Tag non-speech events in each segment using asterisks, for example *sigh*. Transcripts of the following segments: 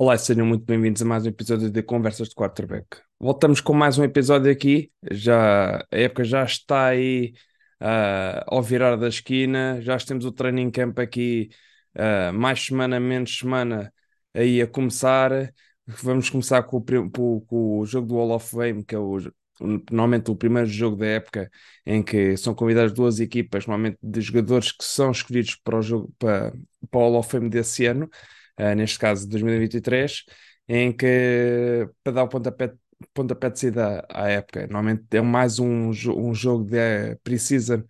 Olá, sejam muito bem-vindos a mais um episódio de Conversas de Quarterback. Voltamos com mais um episódio aqui. Já, a época já está aí uh, ao virar da esquina. Já temos o training camp aqui, uh, mais semana, menos semana, aí a começar. Vamos começar com o, com o jogo do Hall of Fame, que é o, normalmente o primeiro jogo da época em que são convidadas duas equipas, normalmente de jogadores que são escolhidos para o jogo para, para o Hall of Fame desse ano uh, neste caso 2023, em que para dar o pontapé, pontapé de saída à época. Normalmente é mais um, um jogo de pre-season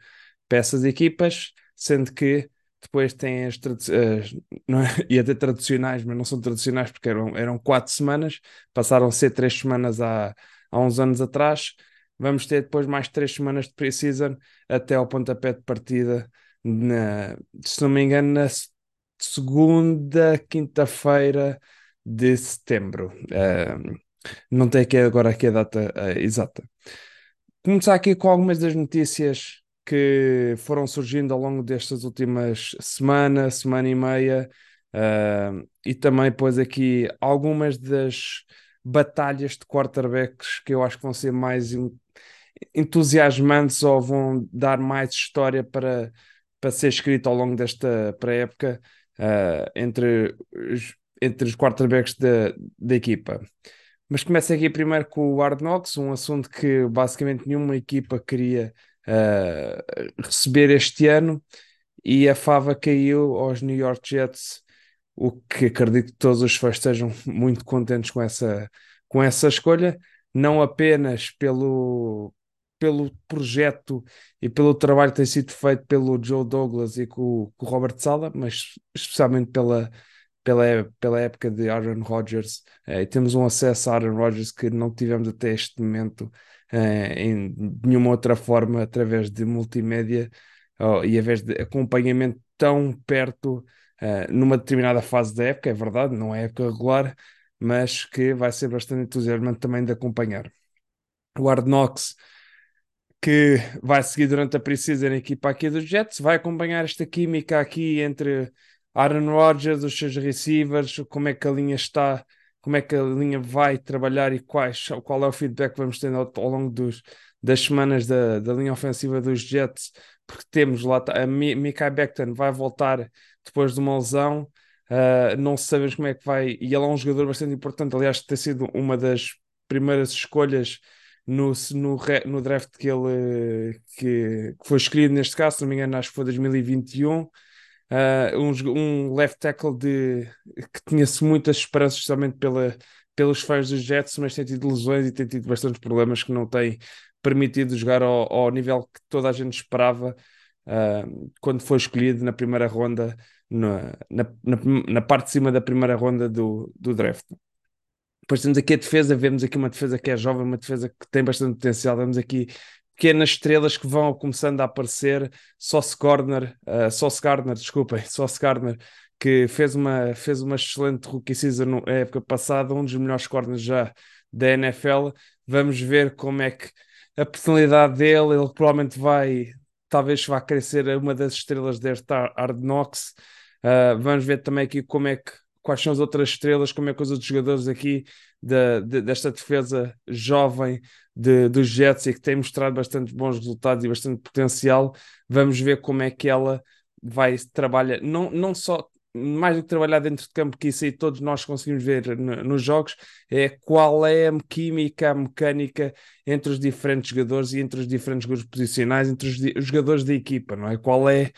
para essas equipas, sendo que depois tem as, uh, *laughs* não é, ia ter tradicionais, mas não são tradicionais porque eram, eram quatro semanas, passaram a ser três semanas há, há uns anos atrás. Vamos ter depois mais três semanas de pre-season até ao pontapé de partida, na, se não me engano, na segunda quinta-feira de setembro. Não tem aqui agora aqui a data uh, exata. Começar aqui com algumas das notícias que foram surgindo ao longo destas últimas semana, semana e meia, uh, e também pôs aqui algumas das batalhas de quarterbacks que eu acho que vão ser mais entusiasmantes ou vão dar mais história para, para ser escrito ao longo desta pré-época uh, entre, os, entre os quarterbacks da, da equipa. Mas começa aqui primeiro com o Hard Knocks, um assunto que basicamente nenhuma equipa queria uh, receber este ano, e a fava caiu aos New York Jets, o que acredito que todos os fãs estejam *laughs* muito contentes com essa, com essa escolha, não apenas pelo, pelo projeto e pelo trabalho que tem sido feito pelo Joe Douglas e com, com o Robert Sala, mas especialmente pela, pela, pela época de Aaron Rodgers. Eh, e temos um acesso a Aaron Rodgers que não tivemos até este momento eh, em nenhuma outra forma, através de multimédia oh, e através de acompanhamento tão perto eh, numa determinada fase da época, é verdade, não é época regular, mas que vai ser bastante entusiasmante também de acompanhar. O Hard Knocks que vai seguir durante a preseason a equipa aqui dos Jets, vai acompanhar esta química aqui entre Aaron Rodgers, os seus receivers, como é que a linha está, como é que a linha vai trabalhar e quais, qual é o feedback que vamos ter ao, ao longo dos, das semanas da, da linha ofensiva dos Jets, porque temos lá a Mikael Becton vai voltar depois de uma lesão, uh, não sabemos como é que vai, e ele é um jogador bastante importante, aliás, ter sido uma das primeiras escolhas no, no, no draft que ele que, que, foi escolhido neste caso, se não me engano, acho que foi 2021. Uh, ah, um, um left tackle de, que tinha-se muitas esperanças, especialmente pela, pelos fãs dos Jets, mas tem tido lesões e tem tido bastantes problemas que não tem permitido jogar ao, ao nível que toda a gente esperava uh, quando foi escolhido na primeira ronda, na, na, na, na, parte de cima da primeira ronda do, do draft. Depois temos aqui a defesa, vemos aqui uma defesa que é jovem, uma defesa que tem bastante potencial. Vemos aqui pequenas estrelas que vão começando a aparecer. Sauce Gardner, uh, Sauce Gardner, desculpem, *laughs* Sauce Gardner, que fez uma, fez uma excelente rookie season na época passada, um dos melhores corners já da NFL. Vamos ver como é que a personalidade dele, ele provavelmente vai, talvez vá crescer uma das estrelas deste Hard Knocks. Uh, vamos ver também aqui como é que quais são as outras estrelas, como é que os outros jogadores aqui de, de, desta defesa jovem de, dos Jets e que tem mostrado bastante bons resultados e bastante potencial. Vamos ver como é que ela vai trabalhar, não, não só mais do que trabalhar dentro de campo, que isso aí todos nós conseguimos ver no, nos jogos, é qual é a química, a mecânica entre os diferentes jogadores e entre os diferentes grupos posicionais, entre os, os jogadores da equipa, não é? Qual é,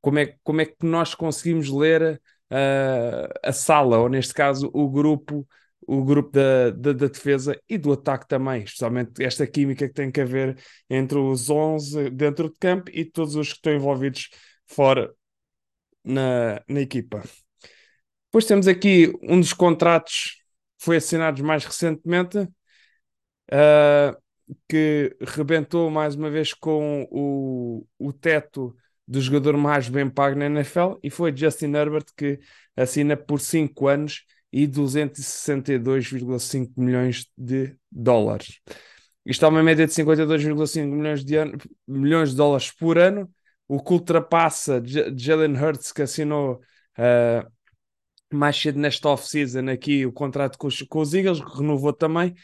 como é, como é que nós conseguimos ler uh, a sala, ou neste caso o grupo, o grupo da, da, da, defesa e do ataque também, especialmente esta química que tem que haver entre os 11 dentro de campo e todos os que estão envolvidos fora na, na equipa. Depois temos aqui um dos contratos que foi assinado mais recentemente, uh, que rebentou mais uma vez com o, o teto do jogador mais bem pago na NFL e foi Justin Herbert que assina por 5 anos e 262,5 milhões de dólares. Isto é uma média de 52,5 milhões de, milhões de dólares por ano, o que ultrapassa Jalen Hurts, que assinou uh, mais cedo nesta off-season aqui o contrato com os, com os Eagles, renovou também.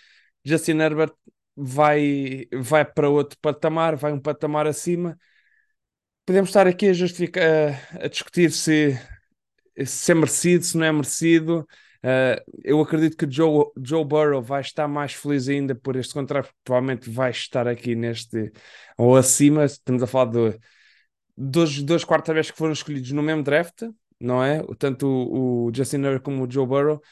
Justin Herbert vai, vai para outro patamar, vai um patamar acima. Podemos estar aqui a, justificar, a, discutir se, se é merecido, se não é merecido. Uh, eu acredito que Joe, Joe Burrow vai estar mais feliz ainda por este contrato, provavelmente vai estar aqui neste ou acima. Estamos a falar de dois, dois quarterbacks que foram escolhidos no mesmo draft, não é? Tanto o, o Justin Herbert como o Joe Burrow.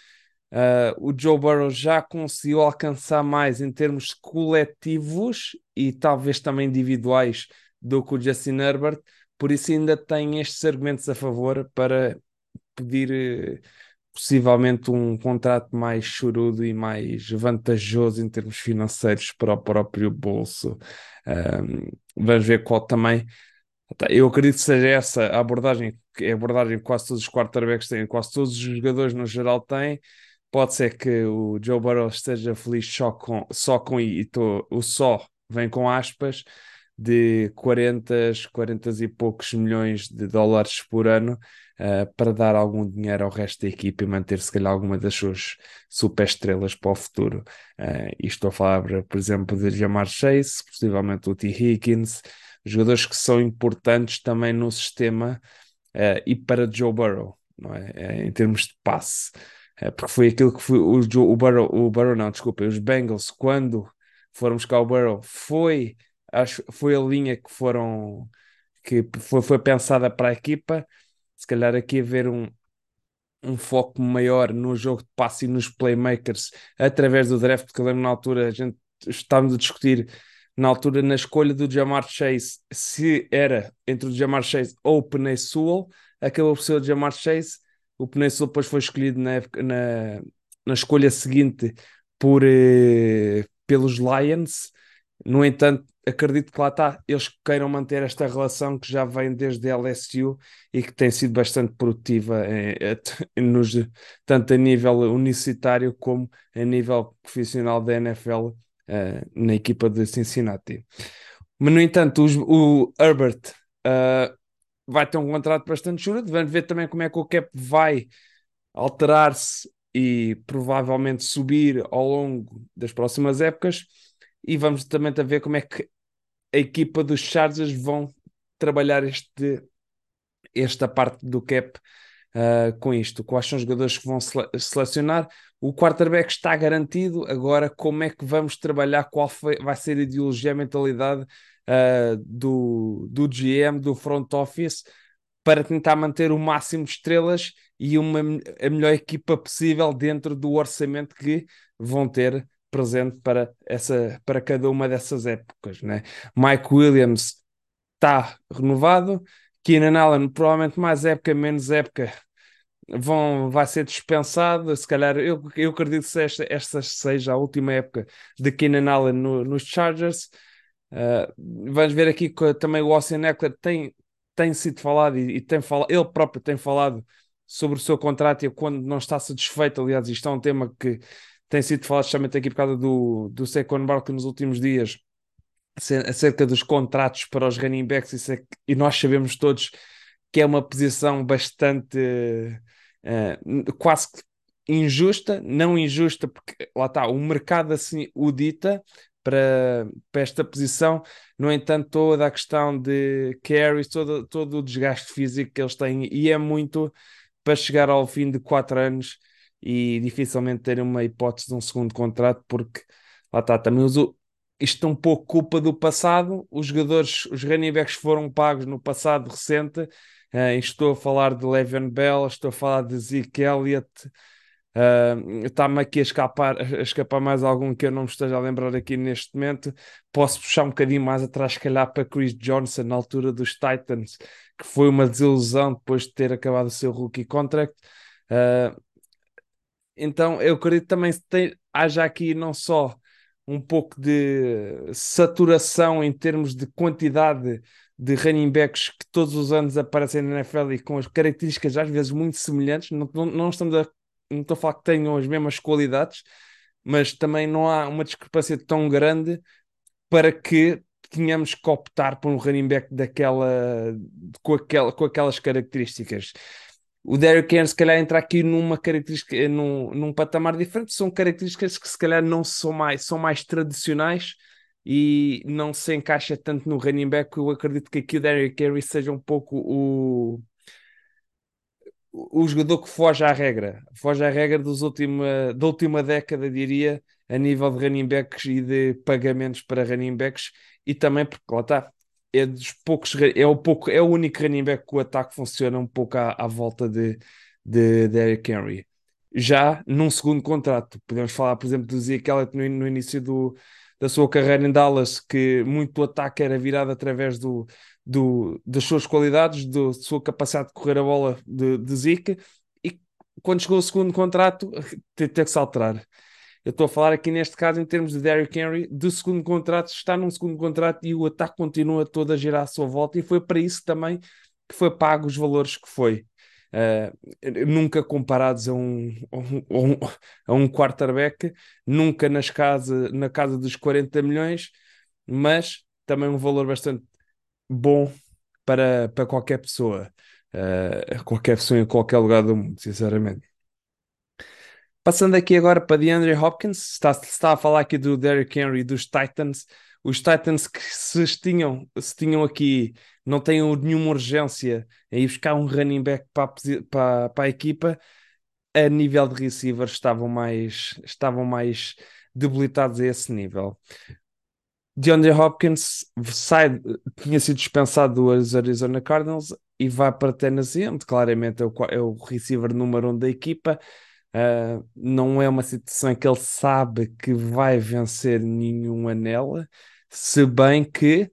Uh, o Joe Burrow já conseguiu alcançar mais em termos coletivos e talvez também individuais do que o Justin Herbert, por isso ainda tem estes argumentos a favor para pedir uh, possivelmente um contrato mais chorudo e mais vantajoso em termos financeiros para o próprio bolso. Um, vamos ver qual também. Eu acredito que seja essa a abordagem, é a abordagem que quase todos os quarterbacks têm, quase todos os jogadores no geral têm. Pode ser que o Joe Burrow esteja feliz só com, só com e tô, o só vem com aspas, de 40, 40 e poucos milhões de dólares por ano uh, para dar algum dinheiro ao resto da equipe e manter se calhar alguma das suas super estrelas para o futuro. Uh, e estou a falar, por exemplo, de Jamar Chase, possivelmente o T. Higgins, jogadores que são importantes também no sistema uh, e para Joe Burrow, não é? em termos de passe. porque foi aquilo que foi o, Joe, o Burrow, o Burrow não, desculpa, os Bengals, quando foram buscar o Burrow, foi acho foi a linha que foram que foi, foi pensada para a equipa. Se calhar aqui haver um, um foco maior no jogo de passe e nos playmakers através do draft, porque eu lembro na altura a gente estávamos a discutir na altura na escolha do Jamar Chase se era entre o Jamar Chase ou o Penei Sewell, acabou por ser o Jamar Chase. O Penei Sewell depois foi escolhido na, época, na, na escolha seguinte por, eh, pelos Lions. No entanto, acredito que lá está, eles queiram manter esta relação que já vem desde a LSU e que tem sido bastante produtiva em, em, *laughs* nos, tanto a nível universitário como a nível profissional da NFL uh, eh, na equipa de Cincinnati. Mas, no entanto, os, o Herbert uh, vai ter um contrato bastante juro, vamos ver também como é que o cap vai alterar-se e provavelmente subir ao longo das próximas épocas e vamos também a ver como é que a equipa dos Chargers vão trabalhar este, esta parte do cap uh, com isto. Quais são os jogadores que vão sele selecionar? O quarterback está garantido. Agora, como é que vamos trabalhar? Qual foi, vai ser a ideologia, a mentalidade uh, do, do GM, do front office, para tentar manter o máximo de estrelas e uma, a melhor equipa possível dentro do orçamento que vão ter presente para, essa, para cada uma dessas épocas. Né? Mike Williams está renovado, Keenan Allen provavelmente mais época, menos época vão, vai ser dispensado. Se calhar eu, eu acredito que esta, esta seja a última época de Keenan Allen no, nos Chargers. Uh, vamos ver aqui que também o Austin Eckler tem, tem sido falado e, e tem falado, ele próprio tem falado sobre o seu contrato e quando não está satisfeito. Aliás, isto é um tema que tem sido falado justamente aqui por causa do, do Saquon Barkley nos últimos dias, acerca dos contratos para os running backs, é, e nós sabemos todos que é uma posição bastante uh, quase injusta, não injusta, porque lá está, o mercado assim o dita para, para esta posição, no entanto, toda a questão de carries, todo, todo o desgaste físico que eles têm, e é muito para chegar ao fim de quatro anos e dificilmente ter uma hipótese de um segundo contrato, porque lá está, também isto é um pouco culpa do passado. Os jogadores, os running backs foram pagos no passado recente. Uh, estou a falar de Le'Veon Bell, estou a falar de Zeke Elliott. Uh, Está-me aqui a escapar, a escapar mais algum que eu não me esteja a lembrar aqui neste momento. Posso puxar um bocadinho mais atrás, se calhar, para Chris Johnson, na altura dos Titans, que foi uma desilusão depois de ter acabado o seu rookie contract. Uh, então eu acredito também que haja aqui não só um pouco de saturação em termos de quantidade de running backs que todos os anos aparecem na NFL e com as características às vezes muito semelhantes. Não, não, não estamos a, não estou a falar que tenham as mesmas qualidades, mas também não há uma discrepância tão grande para que tínhamos que optar por um running back daquela, com, aquela, com aquelas características o Derrick Henry se calhar entra aqui numa característica, num, num patamar diferente, são características que se calhar não são mais, são mais tradicionais e não se encaixa tanto no running back, eu acredito que aqui o Derrick Henry seja um pouco o, o jogador que foge à regra, foge à regra dos última, da última década, diria, a nível de running backs e de pagamentos para running backs, e também porque lá está, é dos poucos, é o, pouco, é o único running back que o ataque funciona um pouco à, à volta de, de, de Eric Henry. Já num segundo contrato, podemos falar, por exemplo, do Zeke Elliott no, no início do, da sua carreira em Dallas, que muito do ataque era virado através do, do, das suas qualidades, da sua capacidade de correr a bola de, de Zeke, e quando chegou o segundo contrato, teve que se alterar. Eu estou a falar aqui neste caso em termos de Derrick Henry, de segundo contrato, está num segundo contrato e o ataque continua todo a girar à sua volta, e foi para isso também que foi pago os valores que foi. Uh, nunca comparados a um, a um, a um quarterback, nunca nas casa, na casa dos 40 milhões, mas também um valor bastante bom para, para qualquer pessoa, uh, qualquer pessoa em qualquer lugar do mundo, sinceramente. Passando aqui agora para DeAndre Hopkins, está, está a falar aqui do Derrick Henry dos Titans. Os Titans que se tinham, se tinham aqui, não têm nenhuma urgência em ir buscar um running back para, para, para a equipa, a nível de receivers estavam mais, estavam mais debilitados a esse nível. DeAndre Hopkins sai, tinha sido dispensado dos Arizona Cardinals e vai para Tennessee, onde claramente é o, é o receiver número um da equipa. Uh, não é uma situação em que ele sabe que vai vencer nenhum anel, se bem que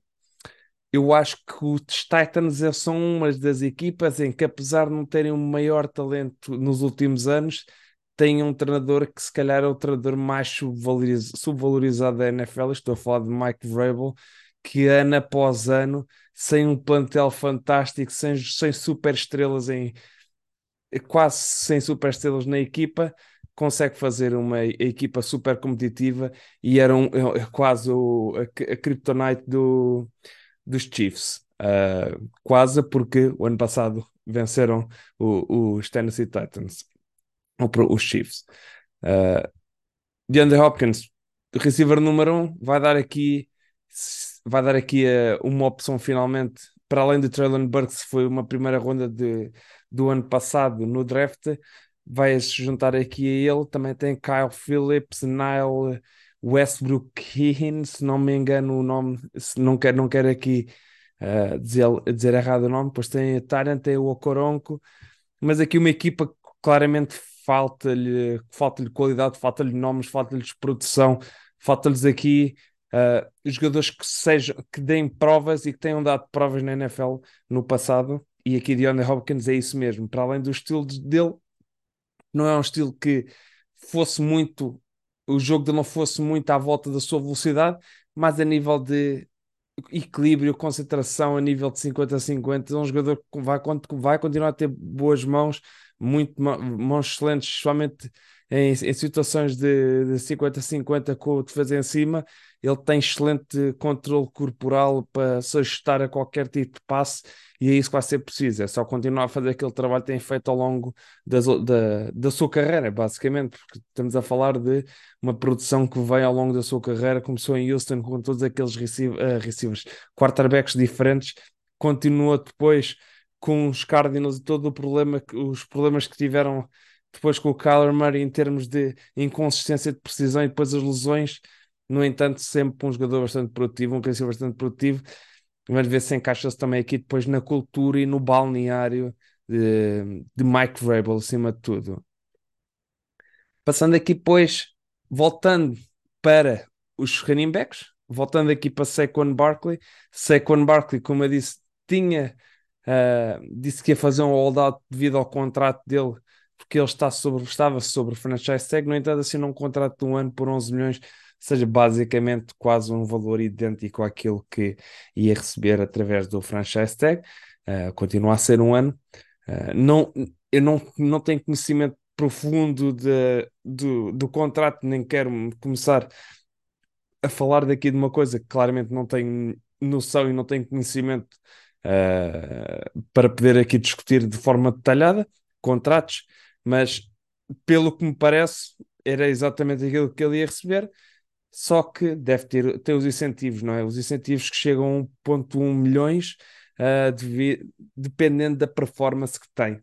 eu acho que os Titans são uma das equipas em que, apesar de não terem o maior talento nos últimos anos, tem um treinador que se calhar é o treinador mais subvalorizado da NFL. Estou a falar de Mike Vrabel, que ano após ano, sem um plantel fantástico, sem, sem super estrelas em quase sem super estrelas na equipa, consegue fazer uma equipa super competitiva e era um, é, é quase o, a, a kryptonite do, dos Chiefs. Uh, quase porque o ano passado venceram o, os Tennessee Titans os Chiefs. Uh, DeAndre Hopkins, receiver número um, vai dar aqui vai dar aqui uh, uma opção finalmente para além de Traylon Burks foi uma primeira ronda de, do ano passado no draft vai se juntar aqui a ele também tem Kyle Phillips, Nile Westbrook Heen, se não me engano o nome, se não quero, não quero aqui uh, dizer, dizer errado o nome, depois tem a Tarant, tem o Okoronko, mas aqui uma equipa claramente falta-lhe falta qualidade, falta-lhe nomes, falta-lhes produção, falta-lhes aqui uh, jogadores que sejam que deem provas e que tenham dado provas na NFL no passado. E aqui de Andrew Hopkins é isso mesmo, para além do estilo dele, não é um estilo que fosse muito o jogo dele não fosse muito à volta da sua velocidade, mas a nível de equilíbrio, concentração, a nível de 50 a 50, é um jogador que vai, vai continuar a ter boas mãos, muito mãos excelentes, somente em, em situações de, de 50-50 com o defesa em cima, ele tem excelente controle corporal para se ajustar a qualquer tipo de passe e é isso que vai ser preciso. É só continuar a fazer aquele trabalho que tem feito ao longo das, da, da sua carreira, basicamente, porque estamos a falar de uma produção que vem ao longo da sua carreira. Começou em Houston com todos aqueles receive, uh, receivers, quarterbacks diferentes, continua depois com os Cardinals e todo o problema, os problemas que tiveram depois com o Kyler Murray em termos de inconsistência de precisão e depois as lesões. No entanto, sempre um jogador bastante produtivo, um receiver bastante produtivo. Vamos ver se encaixa-se também aqui depois na cultura e no balneário de, de Mike Vrabel, acima de tudo. Passando aqui, depois, voltando para os running backs, voltando aqui para Saquon Barkley. Saquon Barkley, como eu disse, tinha Uh, disse que ia fazer um holdout devido ao contrato dele, porque ele está sobre, estava sobre o franchise tag. No entanto, assinou um contrato de um ano por 11 milhões, seja, basicamente quase um valor idêntico àquilo que ia receber através do franchise tag. Uh, continua a ser um ano. Uh, não, eu não, não tenho conhecimento profundo de, do, do contrato, nem quero começar a falar daqui de uma coisa que claramente não tenho noção e não tenho conhecimento uh, para poder aqui discutir de forma detalhada. contratos, mas pelo que me parece, era exatamente aquilo que ele ia receber, só que deve ter, ter os incentivos, não é? Os incentivos que chegam a 1.1 milhões uh, de, dependendo da performance que tem.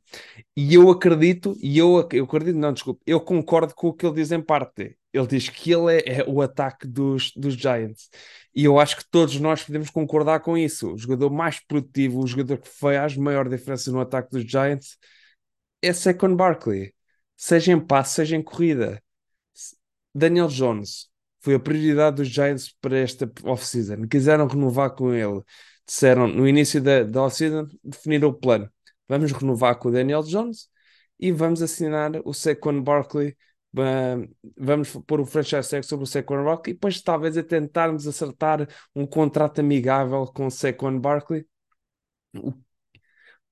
E eu acredito, e eu, eu acredito, não, desculpe, eu concordo com o que ele diz em parte. Ele diz que ele é, é, o ataque dos, dos Giants. E eu acho que todos nós podemos concordar com isso. O jogador mais produtivo, o jogador que faz maior diferença no ataque dos Giants é Saquon Barkley. Seja em passe, seja em corrida. Daniel Jones foi a prioridade dos Giants para esta off-season. Quiseram renovar com ele disseram no início da, da off-season, definiram o plano. Vamos renovar com o Daniel Jones e vamos assinar o Saquon Barkley. vamos pôr o franchise tag sobre o Saquon Barkley e depois talvez a tentarmos acertar um contrato amigável com o Saquon Barkley.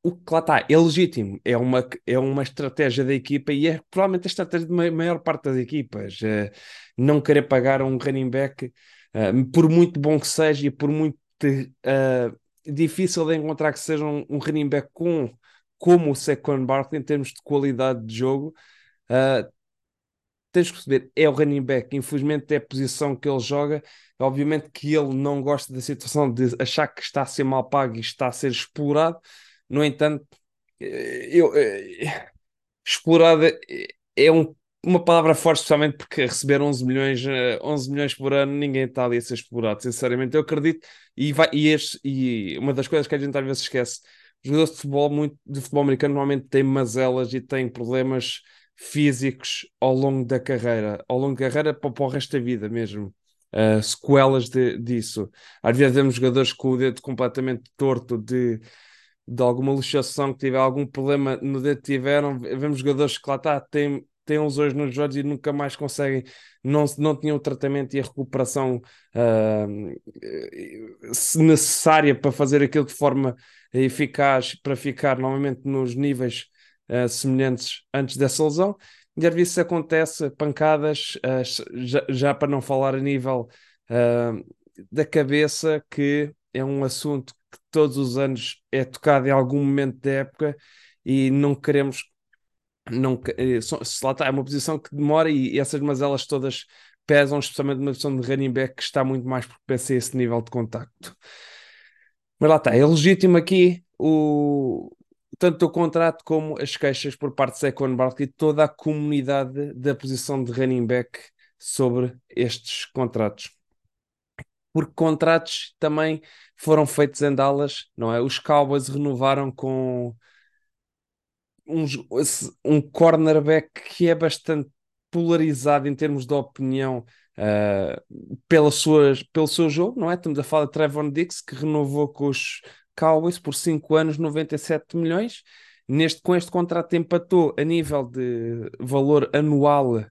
O, que lá está, é legítimo, é uma, é uma estratégia da equipa e é provavelmente a estratégia de maior parte das equipas. Uh, não querer pagar um running back, uh, por muito bom que seja e por muito uh, difícil de encontrar que seja um, um running back com, como o Saquon Barkley em termos de qualidade de jogo. Tens que perceber, é o running back, infelizmente é a posição que ele joga. Obviamente que ele não gosta da situação de achar que está a ser mal pago e está a ser explorado. No entanto, eh, eu, eh, explorado é um uma palavra forte, especialmente porque receber 11 milhões, 11 eh, milhões por ano, ninguém está ali a ser explorado, sinceramente. Eu acredito, e, vai, e, este, e uma das coisas que a gente às vezes esquece: jogadores de futebol, muito, de futebol americano, normalmente têm mazelas e têm problemas físicos ao longo da carreira, ao longo da carreira para, para o resto da vida mesmo. Uh, sequelas de, disso. Às vezes vemos jogadores com o dedo completamente torto de, de alguma luxação que tiver algum problema no dedo que tiveram. Vemos jogadores que lá está, têm têm lesões nos joelhos e nunca mais conseguem, não, não tinham o tratamento e a recuperação uh, necessária para fazer aquilo de forma eficaz para ficar novamente nos níveis uh, semelhantes antes dessa lesão. E às vezes acontece pancadas, uh, já, já, para não falar a nível da cabeça, que é um assunto que todos os anos é tocado em algum momento da época e não queremos não, eh, se lá está, é uma posição que demora e, essas mazelas todas pesam, especialmente numa posição de running back que está muito mais propensa a esse nível de contacto. Mas lá está, é legítimo aqui o, tanto o contrato como as queixas por parte de Saquon Barkley e toda a comunidade da posição de running back sobre estes contratos. Porque contratos também foram feitos em Dallas, não é? Os Cowboys renovaram com um, um cornerback que é bastante polarizado em termos de opinião uh, suas, pelo seu jogo, não é? Estamos a falar de Trevor Dix, que renovou com os Cowboys por 5 anos, 97 milhões. Neste, com este contrato empatou a nível de valor anual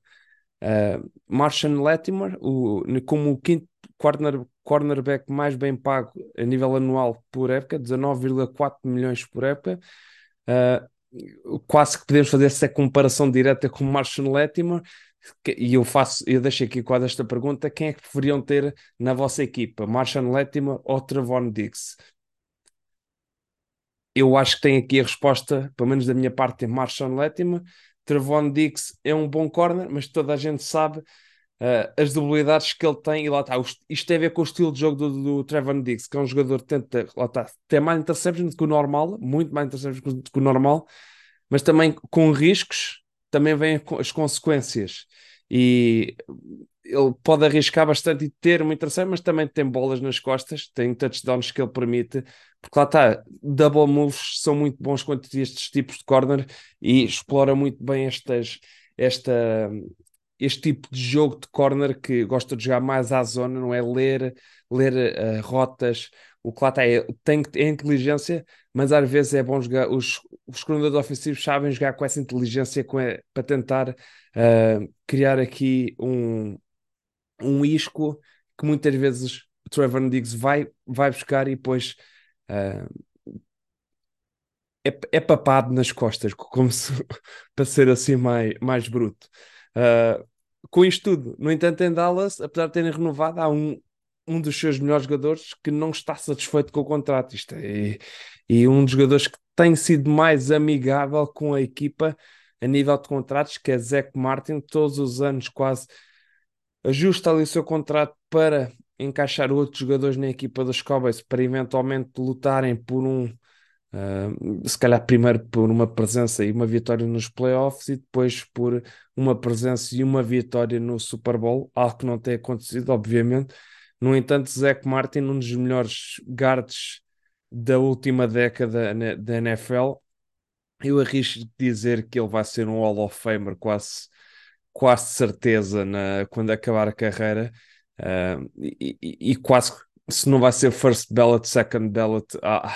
uh, Martian Latimer, o, como o quinto corner, cornerback mais bem pago a nível anual por época, 19,4 milhões por época. Uh, quase que podemos fazer essa comparação direta com Marshall Latimer e eu faço, eu deixo aqui quase esta pergunta: quem é que preferiam ter na vossa equipa, Marshall Latimer ou Trevon Diggs? Eu acho que tem aqui a resposta, pelo menos da minha parte, é Marshall Latimer. Trevon Diggs é um bom corner, mas toda a gente sabe uh, as debilidades que ele tem, e lá está. Isto tem a ver com o estilo de jogo do, do Trevor Diggs, que é um jogador que tenta, lá está, tem mais interceptions do que o normal, muito mais interceptions do que o normal, mas também com riscos, também vêm as consequências. E ele pode arriscar bastante e ter uma intercepção, mas também tem bolas nas costas, tem touchdowns que ele permite, porque lá está, double moves são muito bons quanto estes tipos de corner e explora muito bem estas, esta, este tipo de jogo de corner que gosta de jogar mais à zona, não é ler, ler uh, rotas. O que lá está é, tem é inteligência, mas às vezes é bom jogar. Os, os coordenadores ofensivos sabem jogar com essa inteligência com a, para tentar uh, criar aqui um, um isco que muitas vezes Trevor Diggs vai, vai buscar e depois. Uh, é, é papado nas costas, como se, *laughs* para ser assim mais, mais bruto. Uh, com isto tudo, no entanto, em Dallas, apesar de terem renovado, há um, um dos seus melhores jogadores que não está satisfeito com o contrato. Isto é, e um dos jogadores que tem sido mais amigável com a equipa a nível de contratos, que é Zach Martin, todos os anos quase ajusta ali o seu contrato para encaixar outros jogadores na equipa dos Cowboys para eventualmente lutarem por um, uh, se calhar primeiro por uma presença e uma vitória nos playoffs e depois por uma presença e uma vitória no Super Bowl, algo que não tem acontecido, obviamente. No entanto, Zach Martin, um dos melhores guards da última década da NFL, eu arrisco dizer que ele vai ser um Hall of Famer quase, quase certeza na, quando acabar a carreira uh, e, e, e, quase se não vai ser first ballot, second ballot ah,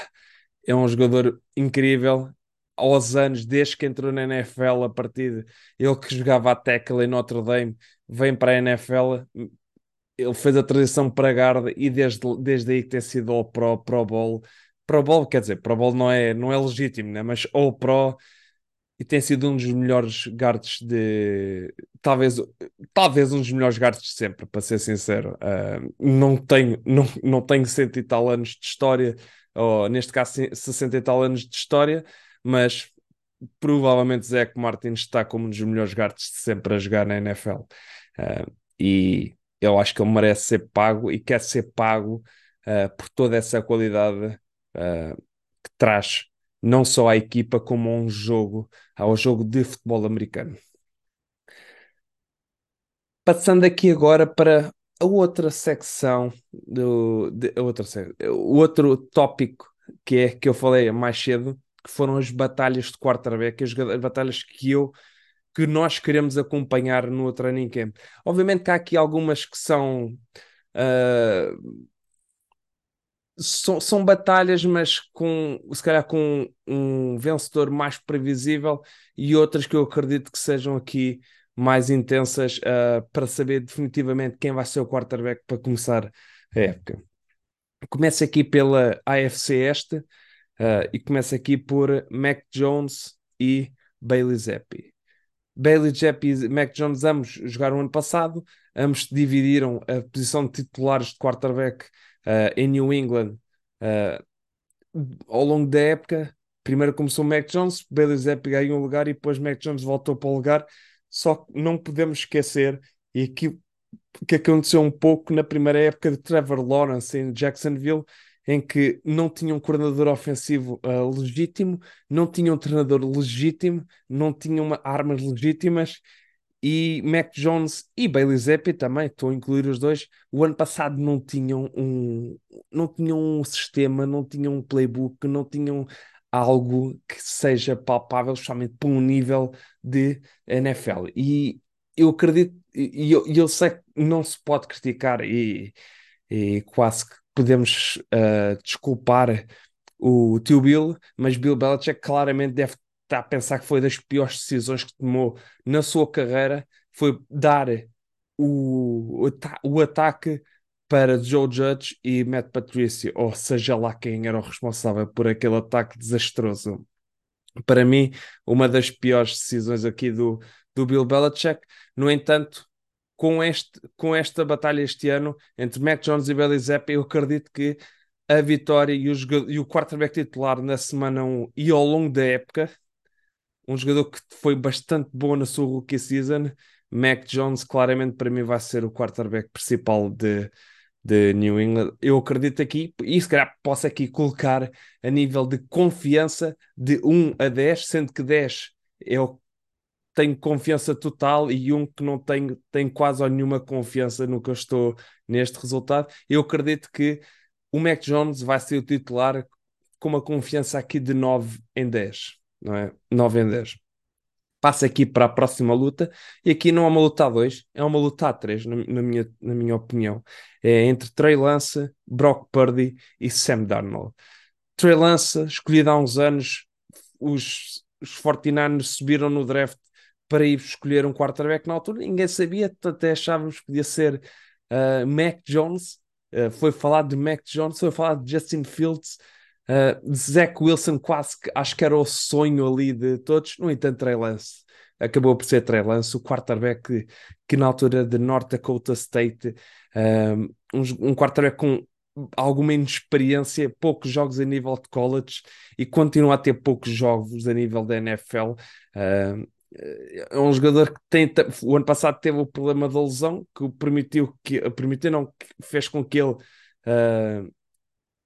é um jogador incrível. Aos anos, desde que entrou na NFL a partir ele que jogava a tackle em Notre Dame vem para a NFL ele fez a transição para guarda e desde, desde aí que tem sido ao Pro, Pro Bowl. Pro Bowl, quer dizer, Pro Bowl não é, não é legítimo, né? mas ou Pro e tem sido um dos melhores guards de talvez, talvez um dos melhores guards de sempre, para ser sincero. Uh, não tenho, não, não tenho cento e tal anos de história, ou neste caso 60 e tal anos de história, mas provavelmente Zach Martin está como um dos melhores guards de sempre a jogar na NFL. Uh, ah, e eu acho que ele merece ser pago e quer ser pago uh, por toda essa qualidade que traz não só à equipa como a um jogo, ao jogo de futebol americano. Passando aqui agora para a outra secção do de, a outra o outro tópico que é que eu falei mais cedo, que foram as batalhas de quarterback, as, as batalhas que eu que nós queremos acompanhar no training camp. Obviamente que há aqui algumas que são uh, são, são batalhas, mas com se calhar com um vencedor mais previsível e outras que eu acredito que sejam aqui mais intensas uh, para saber definitivamente quem vai ser o quarterback para começar a época. Começa aqui pela AFC Este uh, e começa aqui por Mac Jones e Bailey Zappi. Bailey Zappi e Mac Jones ambos jogaram ano passado, ambos dividiram a posição de titulares de quarterback uh, em New England uh, ao longo da época. Primeiro começou Mac Jones, Zappi ganhou um lugar e depois Mac Jones voltou para o lugar. Só que não podemos esquecer, e aqui que aconteceu um pouco na primeira época de Trevor Lawrence em Jacksonville, em que não tinha um coordenador ofensivo uh, legítimo, não tinha um treinador legítimo, não tinham armas legítimas e Mac Jones e Bailey Zappi também, estou a incluir os dois, o ano passado não tinham um, não tinham um sistema, não tinham um playbook, não tinham algo que seja palpável, especialmente para um nível de NFL. E eu acredito, e eu, eu sei que não se pode criticar e, e quase que podemos uh, desculpar o tio Bill, mas Bill Belichick claramente deve está a pensar que foi das piores decisões que tomou na sua carreira, foi dar o, o, ataque para Joe Judge e Matt Patricia, ou seja lá quem era o responsável por aquele ataque desastroso. Para mim, uma das piores decisões aqui do, do Bill Belichick. No entanto, com, este, com esta batalha este ano entre Mac Jones e Bailey Zappi, eu acredito que a vitória e o, e o quarterback titular na semana 1 e ao longo da época um jogador que foi bastante bom na sua rookie season. Mac Jones, claramente, para mim, vai ser o quarterback principal de, de New England. Eu acredito aqui, e se calhar posso aqui colocar a nível de confiança de 1 a 10, sendo que 10 eu tenho confiança total e um que não tenho, tenho quase nenhuma confiança no que eu estou neste resultado. Eu acredito que o Mac Jones vai ser o titular com uma confiança aqui de 9 em 10 não é? 9 em 10. Passa aqui para a próxima luta, e aqui não é uma luta a 2, é uma luta a 3, na, na, minha, na minha opinião. É entre Trey Lance, Brock Purdy e Sam Darnold. Trey Lance, escolhido há uns anos, os, os 49ers subiram no draft para ir escolher um quarterback na altura, ninguém sabia, até achávamos que podia ser uh, Mac Jones, uh, foi falado de Mac Jones, foi falado de Justin Fields, Uh, Zach Wilson quase que acho que era o sonho ali de todos, no entanto, Trey Lance acabou por ser Trey Lance, o quarterback que, que na altura de North Dakota State, um, um quarterback com alguma inexperiência, poucos jogos a nível de college e continua a ter poucos jogos a nível da NFL. Uh, é um jogador que tem, o ano passado teve o problema da lesão que permitiu que permitiu não que fez com que ele uh,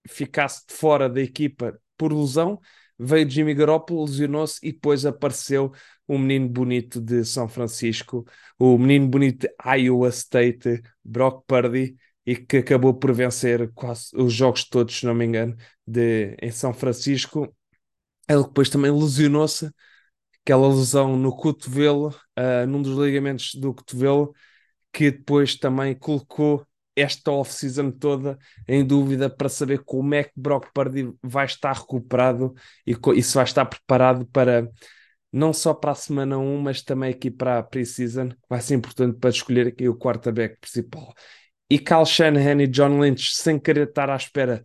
ficasse fora da equipa por lesão. Veio Jimmy Garoppolo, lesionou-se e depois apareceu o menino bonito de São Francisco, o menino bonito de Iowa State, Brock Purdy, e que acabou por vencer quase os jogos todos, se não me engano, de, em São Francisco. Ele depois também lesionou-se, aquela lesão no cotovelo, uh, num dos ligamentos do cotovelo, que depois também colocou esta off-season toda em dúvida para saber como é que Brock Purdy vai estar recuperado e, e se vai estar preparado para não só para a semana 1, mas também aqui para a pre-season, que vai ser importante para escolher aqui o quarterback principal. E Cal Shanahan e John Lynch, sem querer estar à espera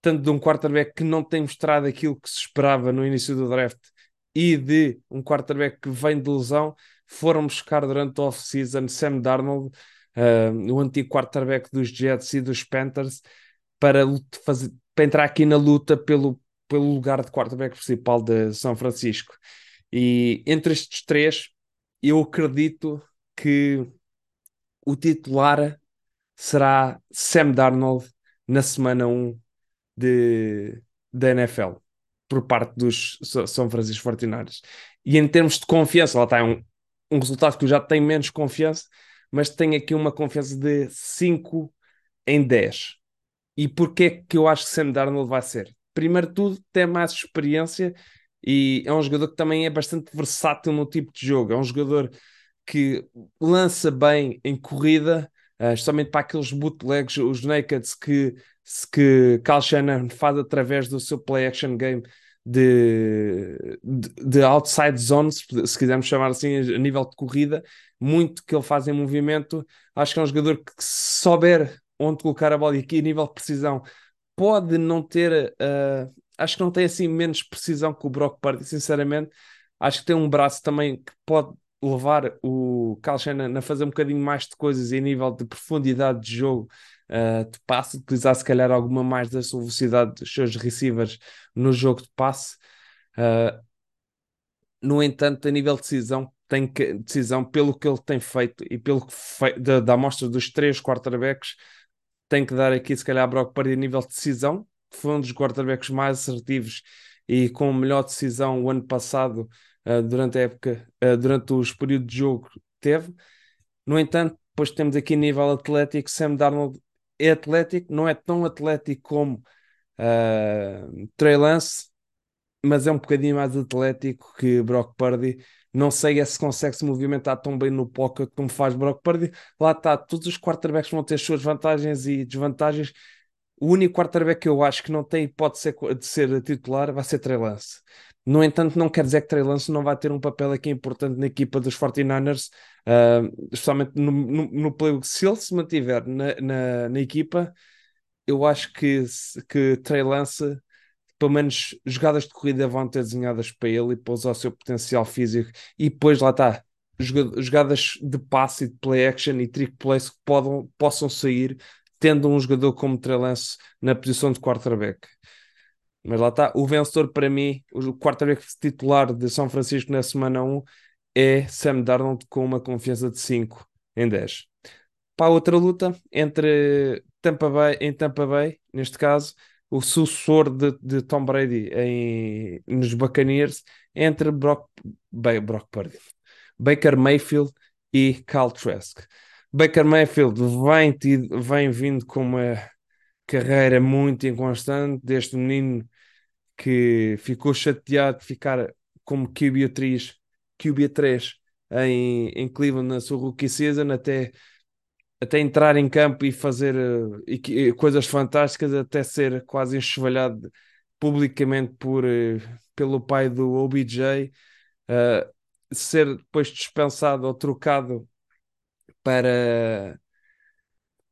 tanto de um quarterback que não tem mostrado aquilo que se esperava no início do draft e de um quarterback que vem de lesão, foram buscar durante a off-season Sam Darnold, uh, o antigo quarterback dos Jets e dos Panthers, para, fazer, para entrar aqui na luta pelo, pelo lugar de quarterback principal de São Francisco. E entre estes três, eu acredito que o titular será Sam Darnold na semana 1 de, da NFL por parte dos São Francisco Fortinares. E em termos de confiança, lá está um, um resultado que eu já tenho menos confiança, mas tenho aqui uma confiança de 5 em 10. E porquê que eu acho que Sam Darnold vai ser? Primeiro de tudo, tem mais experiência e é um jogador que também é bastante versátil no tipo de jogo. É um jogador que lança bem em corrida, justamente para aqueles bootlegs, os nakeds que, que Cal Shannon faz através do seu play action game de, de, de, outside zones, se quisermos chamar assim, a nível de corrida, muito que ele faz em movimento. Acho que é um jogador que, se souber onde colocar a bola e aqui a nível de precisão pode não ter uh, acho que não tem assim menos precisão que o Brock Purdy, sinceramente. Acho que tem um braço também que pode levar o Kyle a fazer um bocadinho mais de coisas e a nível de profundidade de jogo uh, de passe, utilizar se calhar alguma mais da sua velocidade dos seus receivers no jogo de passe. Uh, no entanto, a nível de decisão, tem que, decisão pelo que ele tem feito e pelo que fe, da, da amostra dos três quarterbacks, tem que dar aqui se calhar a Brock Purdy a nível de decisão, foi um dos quarterbacks mais assertivos e com melhor decisão o ano passado, uh, durante a época, uh, durante os períodos de jogo teve. No entanto, depois temos aqui nível atlético, Sam Darnold é atlético, não é tão atlético como uh, Trey Lance, mas é um bocadinho mais atlético que Brock Purdy. Não sei se consegue se movimentar tão bem no pocket como faz Brock Purdy. Lá está, todos os quarterbacks vão ter as suas vantagens e desvantagens o único quarterback que eu acho que não tem hipótese de ser titular vai ser Trey Lance. No entanto, não quer dizer que Trey Lance não vai ter um papel aqui importante na equipa dos 49ers, uh, especialmente no, no, no playbook. Se ele se mantiver na, na, na, equipa, eu acho que, que Trey Lance, pelo menos jogadas de corrida vão ter desenhadas para ele e para o seu potencial físico. E depois lá está, jogadas de passe e de play action e trick plays que podam, possam sair tendo um jogador como Trelance na posição de quarterback. Mas lá está, o vencedor para mim, o quarterback titular de São Francisco na semana 1 é Sam Darnold com uma confiança de 5 em 10. Para a outra luta, entre Tampa Bay, em Tampa Bay, neste caso, o sucessor de, de Tom Brady em, nos Buccaneers, entre Brock, Brock Purdy, Baker Mayfield e Cal Trask. Baker Mayfield vem, tido, vem vindo com uma carreira muito inconstante, deste menino que ficou chateado de ficar como QB3, QB3 em, em Cleveland na sua rookie season, até, até entrar em campo e fazer uh, coisas fantásticas, até ser quase enxovalhado publicamente por, uh, pelo pai do OBJ, uh, ser depois dispensado ou trocado para,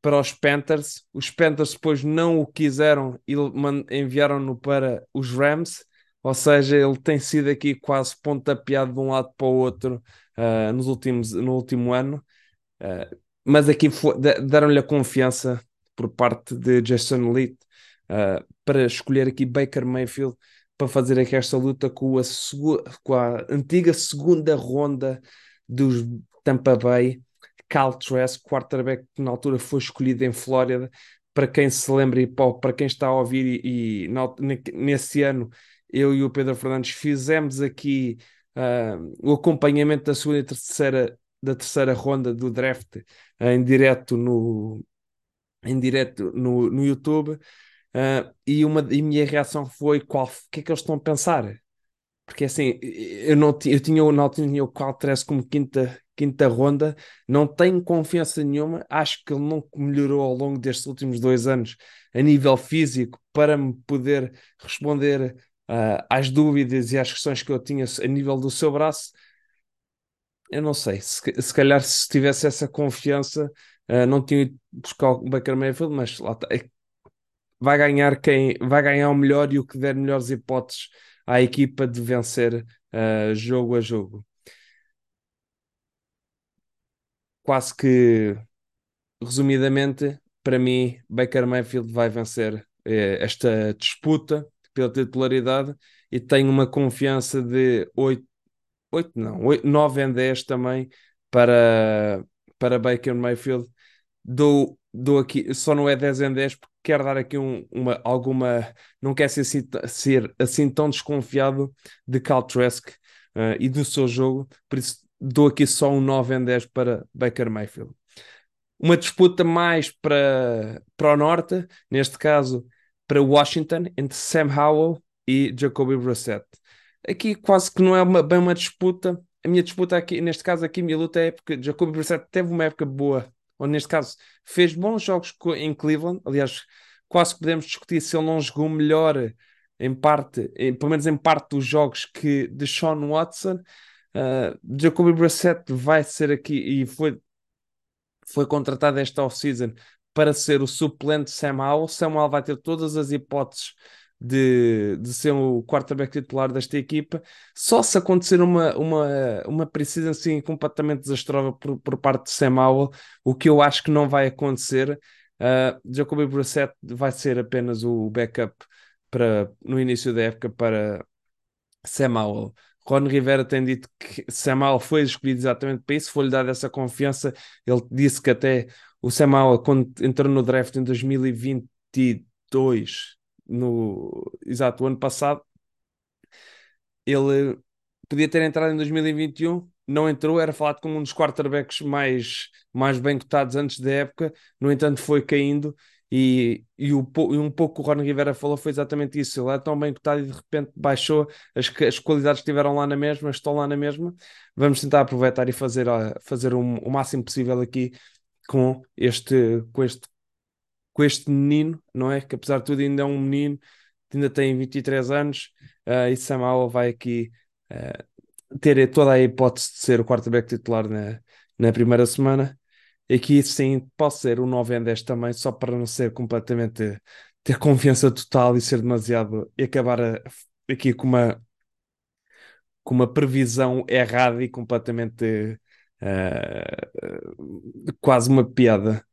para os Panthers. Os Panthers depois não o quiseram e enviaram-no para os Rams. Ou seja, ele tem sido aqui quase pontapeado de um lado para o outro nos últimos, no último ano. Uh, mas aqui deram-lhe a confiança por parte de Jason Lead uh, para escolher aqui Baker Mayfield para fazer aqui esta luta com a, com a antiga segunda ronda dos Tampa Bay, Cal Trask, quarterback que na altura foi escolhido em Flórida. Para quem se lembra e para quem está a ouvir, e, e nesse ano eu e o Pedro Fernandes fizemos aqui uh, o acompanhamento da segunda e terceira, da terceira ronda do draft em direto no, em direto no, no YouTube. Uh, e, uma, e minha reação foi: qual, o que é que eles estão a pensar? Porque assim, eu, não, eu tinha o Nautilus tinha o Caltres como quinta, quinta ronda, não tenho confiança nenhuma, acho que ele não melhorou ao longo destes últimos dois anos a nível físico para me poder responder uh, às dúvidas e às questões que eu tinha a nível do seu braço. Eu não sei, se, se calhar se tivesse essa confiança, uh, não tinha ido buscar o Baker Mayfield, mas lá está. É, vai ganhar quem vai ganhar o melhor e o que der melhores hipóteses à equipa de vencer uh, jogo a jogo. Quase que resumidamente, para mim, Baker Mayfield vai vencer eh, esta disputa pela titularidade e tenho uma confiança de 8, 8 não, 8, 9 em 10 também para, para Baker Mayfield. Dou, dou aqui, só não é 10 em 10 porque quero dar aqui um, uma, alguma, não quer ser, assim, ser assim tão desconfiado de Cal Trask uh, e do seu jogo, por isso dou aqui só um 9 em 10 para Baker Mayfield. Uma disputa mais para, para o norte, neste caso para Washington, entre Sam Howell e Jacoby Brissett. Aqui quase que não é uma, bem uma disputa. A minha disputa aqui, neste caso aqui, minha luta é porque Jacoby Brissett teve uma época boa, ou neste caso fez bons jogos em Cleveland. Aliás, quase que podemos discutir se ele não jogou melhor em parte, em, pelo menos em parte dos jogos que de Sean Watson. Uh, Jacoby Brissett vai ser aqui e foi, foi contratado esta off-season para ser o suplente de Sam Howell. Sam Howell vai ter todas as hipóteses de, de ser o quarterback titular desta equipa. Só se acontecer uma, uma, uma precisão assim completamente desastrosa por, por parte de Sam Howell, o que eu acho que não vai acontecer. Uh, Jacoby Brissett vai ser apenas o backup para, no início da época para Sam Howell. Ron Rivera tem dito que Sam Howell foi escolhido exatamente para isso, foi-lhe dada essa confiança. Ele disse que até o Sam Howell, quando entrou no draft em 2022, no exato, ano passado, ele podia ter entrado em 2021, não entrou, era falado como um dos quarterbacks mais, mais bem cotados antes da época, no entanto foi caindo e, e, o, e um pouco o Ron Rivera falou foi exatamente isso. Ele é tão bem cotado e de repente baixou, as, as qualidades estiveram lá na mesma, estão lá na mesma. Vamos tentar aproveitar e fazer, fazer um, o máximo possível aqui com este, com este com este menino, não é? Que apesar de tudo ainda é um menino, ainda tem 23 anos, uh, e Samuel vai aqui uh, ter toda a hipótese de ser o quarterback titular na, na primeira semana. Aqui sim pode ser o 9 em 10 também, só para não ser completamente ter confiança total e ser demasiado e acabar a, aqui com uma com uma previsão errada e completamente uh, quase uma piada.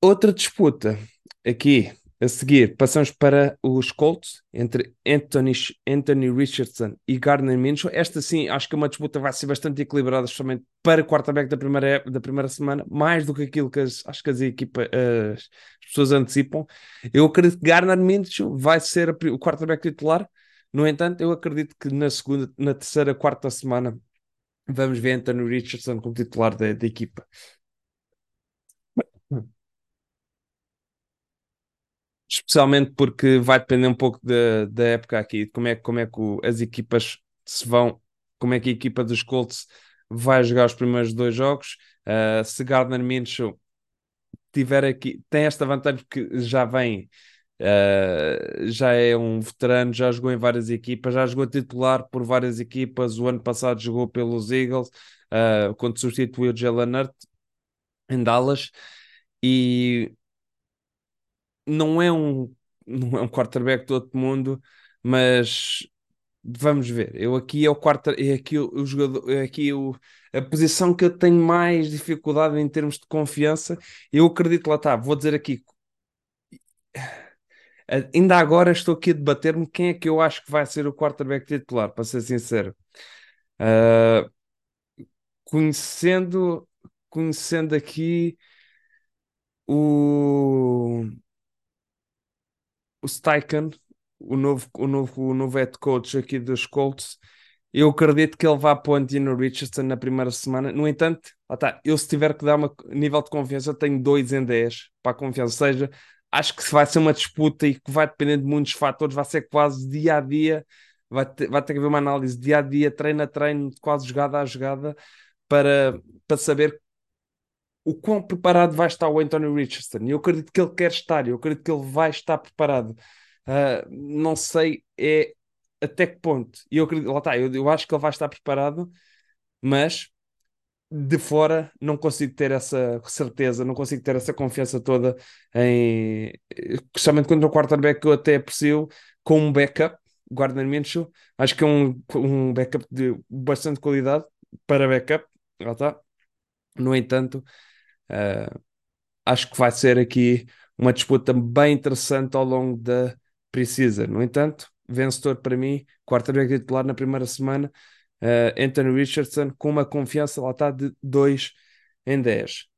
Outra disputa aqui a seguir, passamos para os Colts entre Anthony, Anthony Richardson e Gardner Minshew. Esta sim, acho que é uma disputa vai ser bastante equilibrada, especialmente para o quarterback da primeira, da primeira semana, mais do que aquilo que as, acho que as, equipa, as, as pessoas antecipam. Eu acredito que Gardner Minshew vai ser o quarterback titular. No entanto, eu acredito que na segunda, na terceira, quarta semana vamos ver Anthony Richardson como titular da, da equipa. Especialmente porque vai depender um pouco da, da época aqui, de como é, como é que o, as equipas se vão, como é que a equipa dos Colts vai jogar os primeiros dois jogos. Uh, se Gardner Minshew tiver aqui, tem esta vantagem porque já vem, uh, já é um veterano, já jogou em várias equipas, já jogou titular por várias equipas. O ano passado jogou pelos Eagles, uh, quando substituiu Jalen Hurt em Dallas. E não é um, não é um quarterback do outro mundo, mas vamos ver. Eu aqui é o quarto, é aqui o, o jogador, é aqui o, a posição que eu tenho mais dificuldade em termos de confiança. Eu acredito lá está, vou dizer aqui. Ainda agora estou aqui a debater-me quem é que eu acho que vai ser o quarterback titular, para ser sincero. Uh, conhecendo, conhecendo aqui o, o Steichen, o novo, o novo, o novo head coach aqui dos Colts, eu acredito que ele vá para o Antonio Richardson na primeira semana. No entanto, ah tá, eu se tiver que dar um nível de confiança, tenho 2 em 10 para a confiança. Ou seja, acho que vai ser uma disputa e que vai depender de muitos fatores, vai ser quase dia a dia, vai ter, vai ter que haver uma análise dia a dia, treino a treino, quase jogada a jogada, para, para saber o quão preparado vai estar o Anthony Richardson. Eu acredito que ele quer estar, eu acredito que ele vai estar preparado. Uh, não sei é até que ponto. E eu acredito, lá está, eu, eu acho que ele vai estar preparado, mas de fora não consigo ter essa certeza, não consigo ter essa confiança toda em especialmente quando o quarterback eu até aprecio com um backup, Gardner Minshew, acho que é um, um backup de bastante qualidade para backup, lá está. No entanto, uh, acho que vai ser aqui uma disputa bem interessante ao longo da precisa. No entanto, vencedor para mim, quarterback titular na primeira semana, uh, Anthony Richardson, com uma confiança lá está de 2 em 10.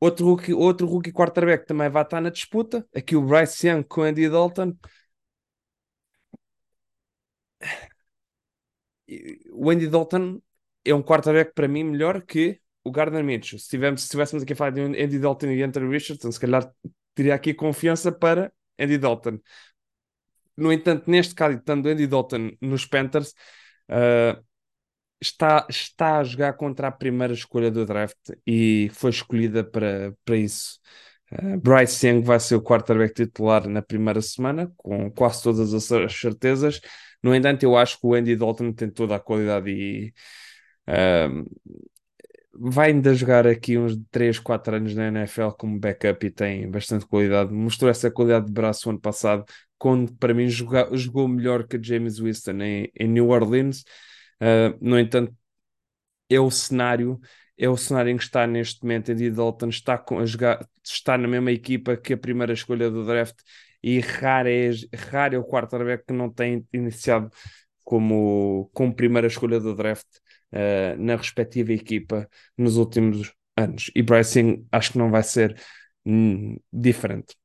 Outro rookie, outro rookie quarterback também vai estar na disputa. Aqui o Bryce Young com Andy Dalton. O Andy Dalton é um quarterback para mim melhor que o Gardner Minshew. Se, estivéssemos aqui a falar de Andy Dalton e Anthony Richardson, se calhar teria aqui confiança para Andy Dalton. No entanto, neste caso, estando Andy Dalton nos Panthers, uh, está, está a jogar contra a primeira escolha do draft e foi escolhida para, para isso. Uh, Bryce Young vai ser o quarterback titular na primeira semana, com quase todas as certezas. No entanto, eu acho que o Andy Dalton tem toda a qualidade e uh, vai ainda jogar aqui uns 3, 4 anos na NFL como backup e tem bastante qualidade. Mostrou essa qualidade de braço ano passado, quando para mim joga, jogou melhor que James Winston em, em New Orleans. Uh, no entanto, é o cenário, é o cenário em que está neste momento. Andy Dalton está com, a jogar, está na mesma equipa que a primeira escolha do draft e raro é, raro é o quarterback que não tem iniciado como, como primeira escolha do draft uh, na respectiva equipa nos últimos anos. E Bryce acho que não vai ser hum, diferente.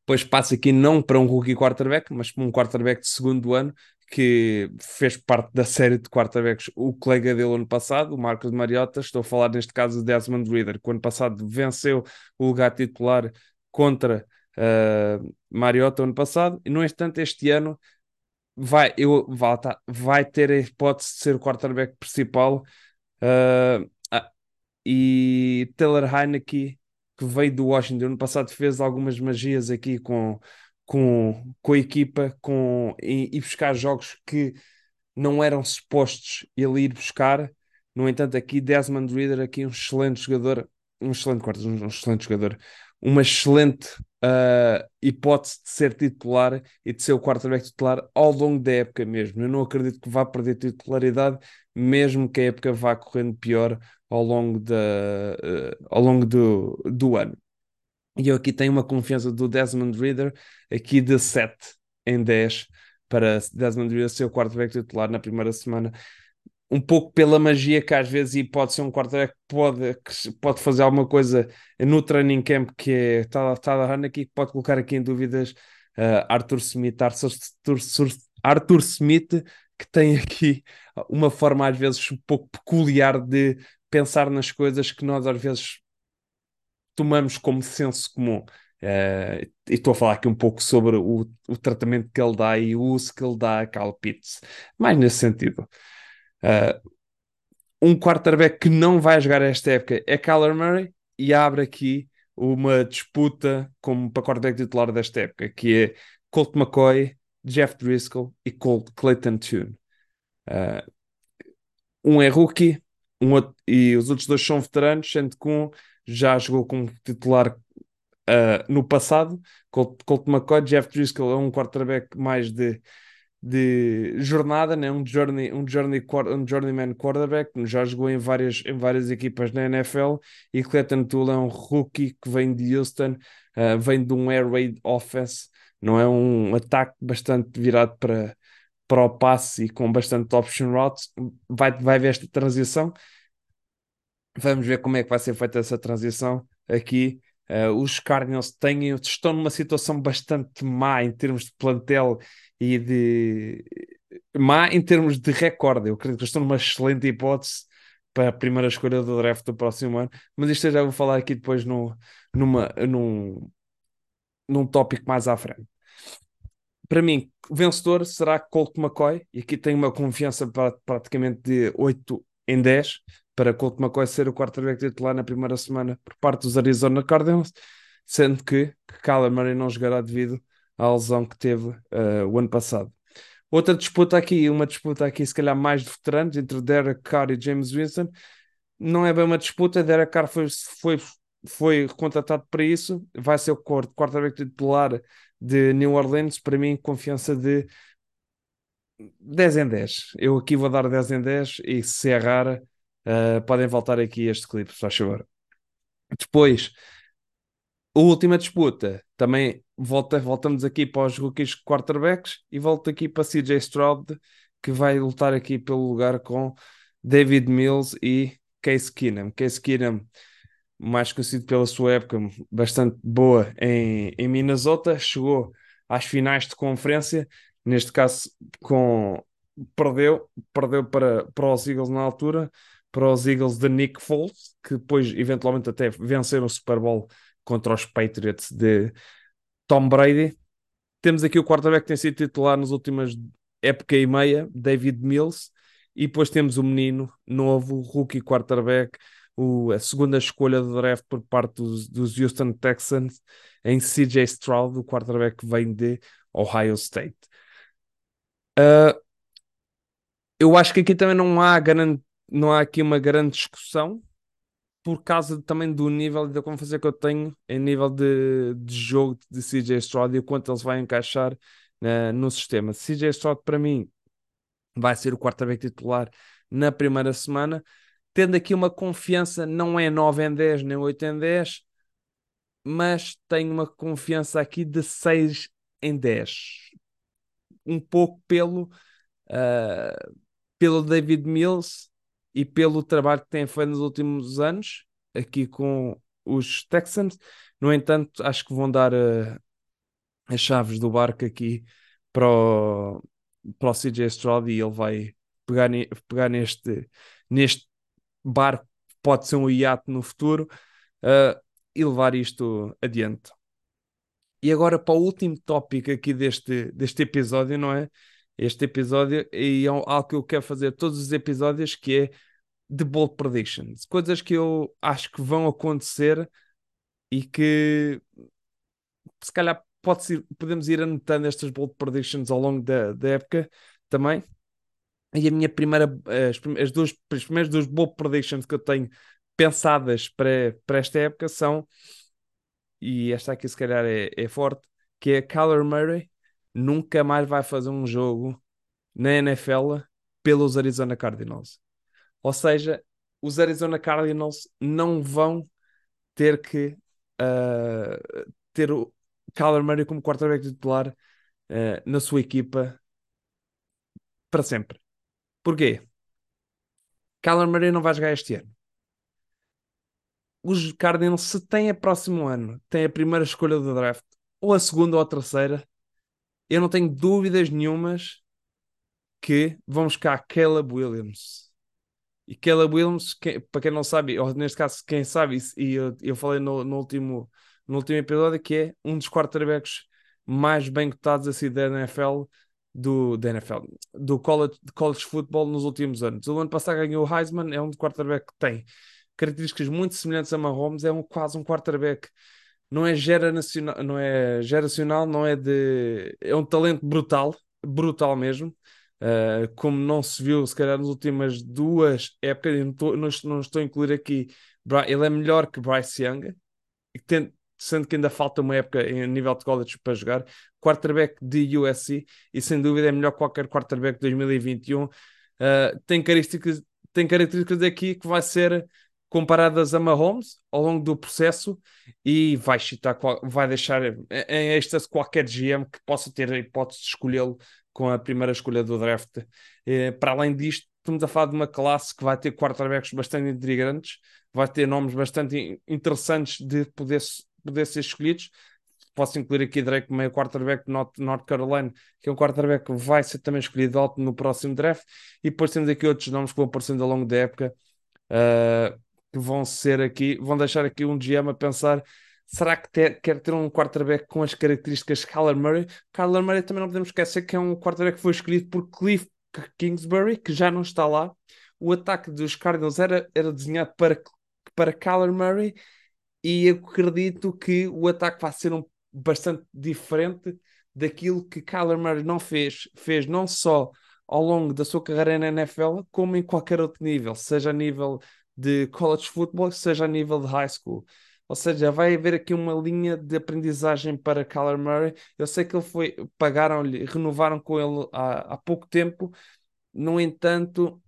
Depois passa aqui não para um rookie quarterback, mas para um quarterback de segundo ano que fez parte da série de quarterbacks, o colega dele ano passado, o Marcos Mariota, estou a falar neste caso de Desmond Reader, que ano passado venceu o lugar titular contra uh, Mariota ano passado, e no entanto este ano vai, eu, tá, vai ter a hipótese de ser o quarterback principal uh, e Taylor Heineke que veio do Washington. No passado fez algumas magias aqui com, com, com a equipa com, e, e buscar jogos que não eram supostos ele ir buscar. No entanto aqui Desmond Reader aqui um excelente jogador um excelente quarto, um excelente jogador uma excelente uh, hipótese de ser titular e de ser o quarterback titular ao longo da época mesmo. Eu não acredito que vá perder titularidade, mesmo que a época vá correndo pior ao longo, da, uh, ao longo do, do ano. E eu aqui tenho uma confiança do Desmond Reader, aqui de 7 em 10, para Desmond Reader ser o quarterback titular na primeira semana um pouco pela magia que às vezes e pode ser um quarterback que pode, que pode fazer alguma coisa no training camp que é Tyler aqui que pode colocar aqui em dúvidas uh, Arthur Smith. Arthur, Arthur Smith que tem aqui uma forma às vezes um pouco peculiar de pensar nas coisas que nós às vezes tomamos como senso comum. Uh, e estou a falar aqui um pouco sobre o, o tratamento que ele dá e o uso que ele dá a Cal Pitts, mais nesse sentido. Uh, um quarterback que não vai jogar esta época é Kyler Murray e abre aqui uma disputa como para quarterback titular desta época, que é Colt McCoy, Jeff Driscoll e Colt Clayton Tune. Uh, um é rookie um outro, e os outros dois são veteranos, sendo que um já jogou como titular uh, no passado. Colt, Colt McCoy, Jeff Driscoll é um quarterback mais de de jornada, né? um, journey, um, journey, um journeyman quarterback, já jogou em várias, em várias equipas na NFL e Clayton Tula é um rookie que vem de Houston, uh, vem de um air raid offense, não é? Um ataque bastante virado para, para o passe e com bastante option routes, vai, vai ver esta transição, vamos ver como é que vai ser feita essa transição aqui Uh, os Cardinals têm, estão numa situação bastante má em termos de plantel e de má em termos de recorde. Eu acredito que estão numa excelente hipótese para a primeira escolha do draft do próximo ano, mas isto eu já vou falar aqui depois no, numa, num, num tópico mais à frente. Para mim, o vencedor será Colt McCoy, e aqui tenho uma confiança praticamente de 8 em 10 para Colt McCoy ser o quarterback titular na primeira semana por parte dos Arizona Cardinals, sendo que, que Kyler Murray não jogará devido à lesão que teve uh, o ano passado. Outra disputa aqui, uma disputa aqui se calhar mais de veteranos, entre Derek Carr e James Winston, não é bem uma disputa, Derek Carr foi, foi, foi contratado para isso, vai ser o quarterback titular de New Orleans, para mim confiança de 10 em 10. Eu aqui vou dar 10 em 10 e se errar Uh, podem voltar aqui este clipe, se faz favor. Depois, a última disputa, também volta, voltamos aqui para os rookies quarterbacks e volto aqui para CJ Stroud, que vai lutar aqui pelo lugar com David Mills e Case Keenum. Case Keenum, mais conhecido pela sua época bastante boa em, em Minnesota, chegou às finais de conferência, neste caso com perdeu, perdeu para, para os Eagles na altura, para os Eagles de Nick Foles, que depois eventualmente até venceram o Super Bowl contra os Patriots de Tom Brady. Temos aqui o quarterback que tem sido titular nas últimas época e meia, David Mills, e depois temos o menino novo, rookie quarterback, o, a segunda escolha do draft por parte dos, dos Houston Texans, em CJ Stroud, o quarterback que vem de Ohio State. Uh, eu acho que aqui também não há grande não há aqui uma grande discussão por causa também do nível da confiança que eu tenho em nível de, de jogo de CJ Stroud e o quanto ele vai encaixar uh, no sistema. CJ Stroud, para mim, vai ser o quarterback titular na primeira semana, tendo aqui uma confiança, não é 9 em 10 nem 8 em 10, mas tenho uma confiança aqui de 6 em 10. Um pouco pelo, uh, pelo David Mills e pelo trabalho que tem feito nos últimos anos aqui com os Texans. No entanto, acho que vão dar uh, as chaves do barco aqui para o, para o CJ Stroud e ele vai pegar, pegar neste, neste barco, pode ser um iate no futuro, uh, e levar isto adiante. E agora para o último tópico aqui deste, deste episódio, não é? Este episódio, e é algo que eu quero fazer todos os episódios, que é de bold predictions, coisas que eu acho que vão acontecer e que se calhar pode ser, podemos ir anotando estas bold predictions ao longo da, da época também. E a minha primeira, as, as, duas, as primeiras duas bold predictions que eu tenho pensadas para, para esta época são, e esta aqui se calhar é, é forte, que é Kyler Murray nunca mais vai fazer um jogo na NFL pelos Arizona Cardinals. Ou seja, os Arizona Cardinals não vão ter que uh, ter o Kyler Murray como quarterback titular uh, na sua equipa para sempre. Porquê? Kyler Murray não vai jogar este ano. Os Cardinals, se têm a próximo ano, têm a primeira escolha do draft, ou a segunda ou a terceira, eu não tenho dúvidas nenhumas que vamos buscar Caleb Williams e Caleb Williams, que, para quem não sabe, ou neste caso, quem sabe, e eu, eu falei no, no, último, no último episódio, que é um dos quarterbacks mais bem cotados assim da NFL, do, da NFL, do college, college football nos últimos anos. O ano passado ganhou o Heisman, é um quarterback que tem características muito semelhantes a Mahomes, é um, quase um quarterback não é geracional, não é geracional, não é de é um talento brutal, brutal mesmo. Uh, como não se viu, se calhar, nas últimas duas épocas, não estou, não, estou a incluir aqui, ele é melhor que Bryce Young, sendo que ainda falta uma época em nível de college para jogar. Quarterback de USC e sem dúvida é melhor que qualquer quarterback de 2021. Uh, tem características, tem características aqui que vai ser comparadas a Mahomes ao longo do processo e vai, chitar, vai deixar em êxtase qualquer GM que possa ter a hipótese de escolhê-lo com a primeira escolha do draft. Eh, para além disto, estamos a falar de uma classe que vai ter quarterbacks bastante intrigantes, vai ter nomes bastante interessantes de poder, poder ser escolhidos. Posso incluir aqui Drake meio quarterback de North, North Carolina, que é um quarterback que vai ser também escolhido alto no próximo draft. E depois temos aqui outros nomes que vão aparecendo ao longo da época. Uh, que vão ser aqui, vão deixar aqui um GM a pensar será que ter, quer ter um quarterback com as características de Kyler Murray? Kyler Murray também não podemos esquecer que é um quarterback que foi escolhido por Cliff Kingsbury, que já não está lá. O ataque dos Cardinals era, era desenhado para, para Kyler Murray e eu acredito que o ataque vai ser um, bastante diferente daquilo que Kyler Murray não fez. Fez não só ao longo da sua carreira na NFL, como em qualquer outro nível, seja a nível de college football, seja a nível de high school. Ou seja, vai haver aqui uma linha de aprendizagem para Kyler Murray. Eu sei que ele foi, pagaram-lhe, renovaram com ele há, há pouco tempo. No entanto,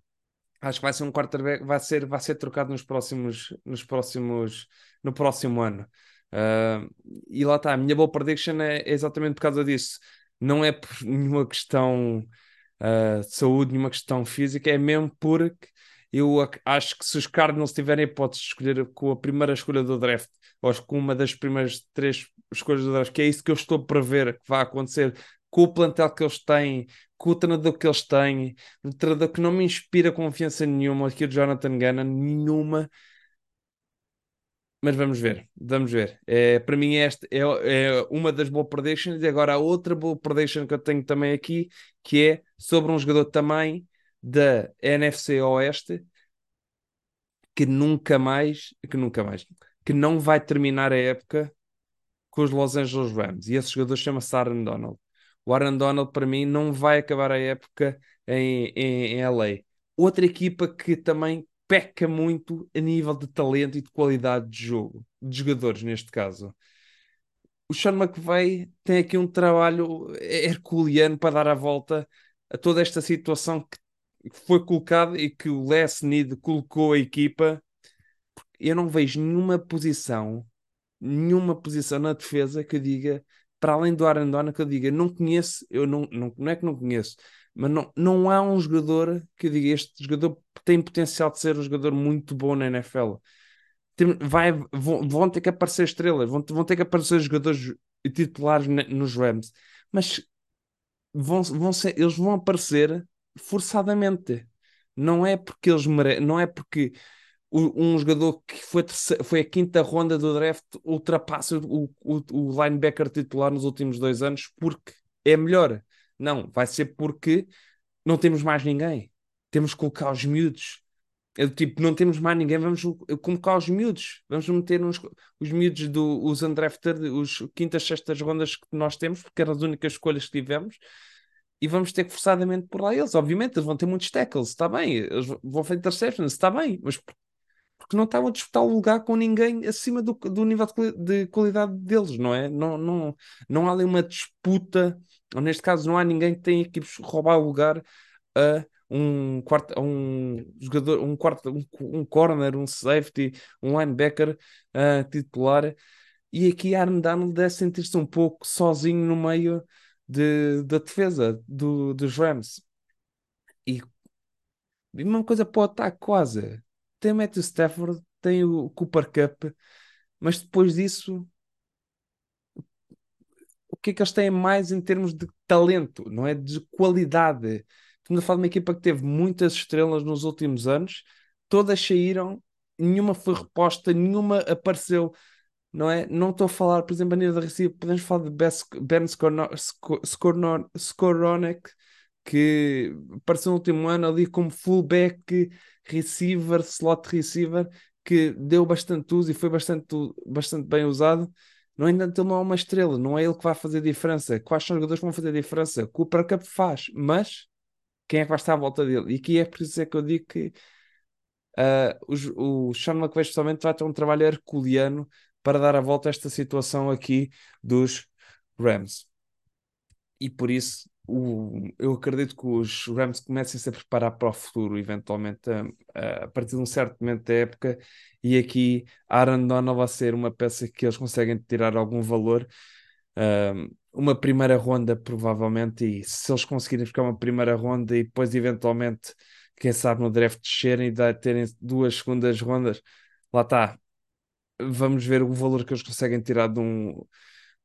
acho que vai ser um quarterback, vai ser, vai ser trocado nos próximos, nos próximos, no próximo ano. Uh, e lá está, a minha boa prediction é, é, exatamente por causa disso. Não é por *laughs* nenhuma questão uh, de saúde, nenhuma questão física, é mesmo porque eu acho que se os Cardinals tiverem hipótese de escolher com a primeira escolha do draft, ou com uma das primeiras três escolhas do draft, que é isso que eu estou a prever que vai acontecer com o plantel que eles têm, com o treinador que eles têm, um treinador que não me inspira confiança nenhuma, aqui o Jonathan Gannon, nenhuma. Mas vamos ver, vamos ver. É, para mim, esta é, é uma das boas predictions. E agora, a outra boa prediction que eu tenho também aqui, que é sobre um jogador também da NFC Oeste que nunca mais, que nunca mais, que não vai terminar a época com os Los Angeles Rams. E esse jogador chama-se Aaron Donald. O Aaron Donald, para mim, não vai acabar a época em, em, em LA. Outra equipa que também peca muito a nível de talento e de qualidade de jogo, de jogadores neste caso. O Sean McVay tem aqui um trabalho herculeano para dar a volta a toda esta situação que foi colocado e que o Les Need colocou a equipa, eu não vejo nenhuma posição, nenhuma posição na defesa que eu diga, para além do Arandona, que eu diga, não conheço, eu não, não, não é que não conheço, mas não, não há um jogador que eu diga, este jogador tem potencial de ser um jogador muito bom na NFL. Vai, vão, vão ter que aparecer estrelas, vão, vão ter que aparecer jogadores titulares nos Rams, mas vão, vão ser, eles vão aparecer forçadamente. Não é porque eles mere... não é porque um jogador que foi, terceira, foi a quinta ronda do draft ultrapassa o, o, o linebacker titular nos últimos dois anos porque é melhor. Não, vai ser porque não temos mais ninguém. Temos que colocar os miúdos. É do tipo, não temos mais ninguém, vamos colocar os miúdos. Vamos meter uns, os miúdos dos do, undrafted, os quintas, sextas rondas que nós temos, porque eram as únicas escolhas que tivemos e vamos ter que forçadamente por lá eles. Obviamente, eles vão ter muitos tackles, está bem, eles vão fazer interceptions, está bem, mas porque não estavam a disputar o lugar com ninguém acima do, do nível de, qualidade deles, não é? Não, não, não há ali uma disputa, ou neste caso, não há ninguém que tenha que roubar o lugar a um quarto, um jogador, um quarto, um, um corner, um safety, um linebacker uh, titular. E aqui Aaron Donald deve sentir-se um pouco sozinho no meio de, da defesa do, dos Rams. E, e uma coisa para o ataque, quase. Tem Matthew Stafford, tem o Cooper Cup, mas depois disso, o que é que eles têm mais em termos de talento, não é? De qualidade. Estamos a falar de uma equipa que teve muitas estrelas nos últimos anos, todas saíram, nenhuma foi reposta, nenhuma apareceu não é? Não estou a falar, por exemplo, a nível da receiva, podemos falar de Ben Skoronek, que apareceu no último ano ali como fullback, receiver, slot receiver, que deu bastante uso e foi bastante, bastante bem usado. No entanto, ele não é uma estrela, não é ele que vai fazer diferença. Quais são os jogadores que vão fazer diferença? O Cooper Cup faz, mas quem é que vai estar à volta dele? E aqui é por isso é que eu digo que uh, o, o Sean McVay, especialmente, vai ter um trabalho herculeano para dar a volta a esta situação aqui dos Rams. E por isso o, eu acredito que os Rams comecem-se a preparar para o futuro, eventualmente, a, a, partir de um certo momento da época, e aqui Aaron Donald vai ser uma peça que eles conseguem tirar algum valor. Um, uma primeira ronda, provavelmente, e se eles conseguirem ficar uma primeira ronda e depois, eventualmente, quem sabe no draft descerem e terem duas segundas rondas, lá está. Vamos ver o valor que eles conseguem tirar de um,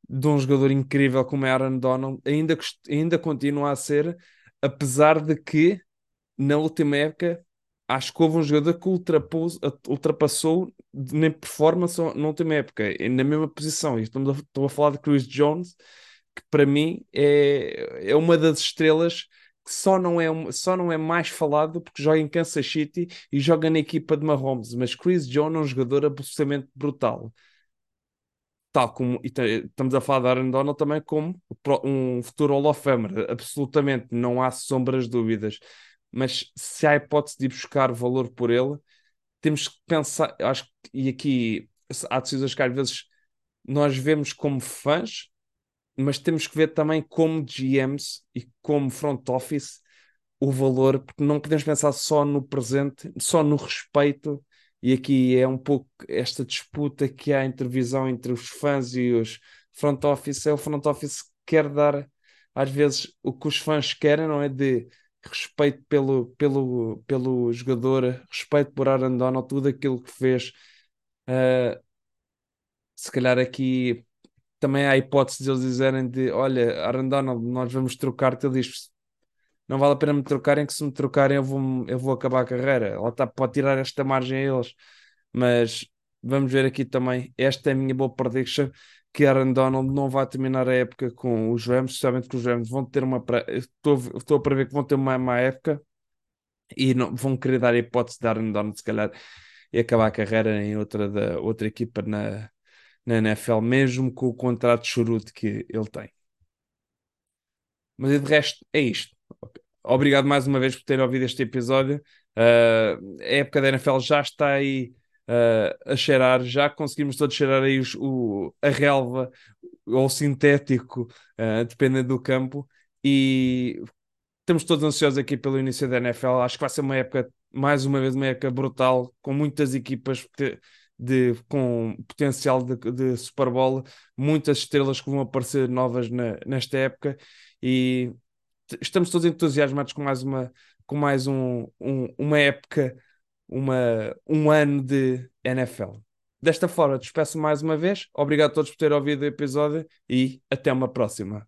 de um jogador incrível como é Aaron Donald, ainda, ainda continua a ser, apesar de que na última época acho que houve um jogador que ultrapassou, nem performance na última época, na mesma posição. Estou a falar de Chris Jones, que para mim é, é uma das estrelas só não, é, só não é mais falado porque joga em Kansas City e joga na equipa de Mahomes. Mas Chris Jones é um jogador absolutamente brutal tal como estamos a falar de Aaron Donald também como um futuro Hall of Famer, absolutamente, não há sombras dúvidas. Mas se há hipótese de buscar valor por ele, temos que pensar, acho que, e aqui há decisões que às vezes nós vemos como fãs, mas temos que ver também como GMs e como front office o valor, porque não podemos pensar só no presente, só no respeito e aqui é um pouco esta disputa que há entre visão entre os fãs e os front office. É o front office que quer dar, às vezes, o que os fãs querem, não é? De respeito pelo, pelo, pelo jogador, respeito por Aaron Donald, tudo aquilo que fez. Uh, se calhar aqui também há a hipótese de eles dizerem de olha, Aaron Donald, nós vamos trocar-te, ele diz não vale a pena me trocarem, que se me trocarem eu vou, eu vou acabar a carreira. Ela está, pode tirar esta margem a eles. Mas vamos ver aqui também. Esta é a minha boa prediction que Aaron Donald não vai terminar a época com os Rams, especialmente que os Rams vão ter uma. Estou, estou a prever que vão ter uma má época e não, vão querer dar a hipótese de Aaron Donald, se calhar, e acabar a carreira em outra, da, outra equipa na, na NFL, mesmo com o contrato churuto que ele tem. Mas de resto, é isto. Obrigado mais uma vez por terem ouvido este episódio. Uh, a época da NFL já está aí uh, a cheirar, já conseguimos todos cheirar aí os, o, a relva ou sintético, uh, dependendo do campo, e estamos todos ansiosos aqui pelo início da NFL. Acho que vai ser uma época, mais uma vez, uma época brutal, com muitas equipas de, de com potencial de, de Super Bowl, muitas estrelas que vão aparecer novas na, nesta época. E estamos todos entusiasmados com mais uma, com mais um, um, uma época, uma, um ano de NFL. Desta forma, despeço mais uma vez. Obrigado a todos por terem ouvido o episódio e até uma próxima.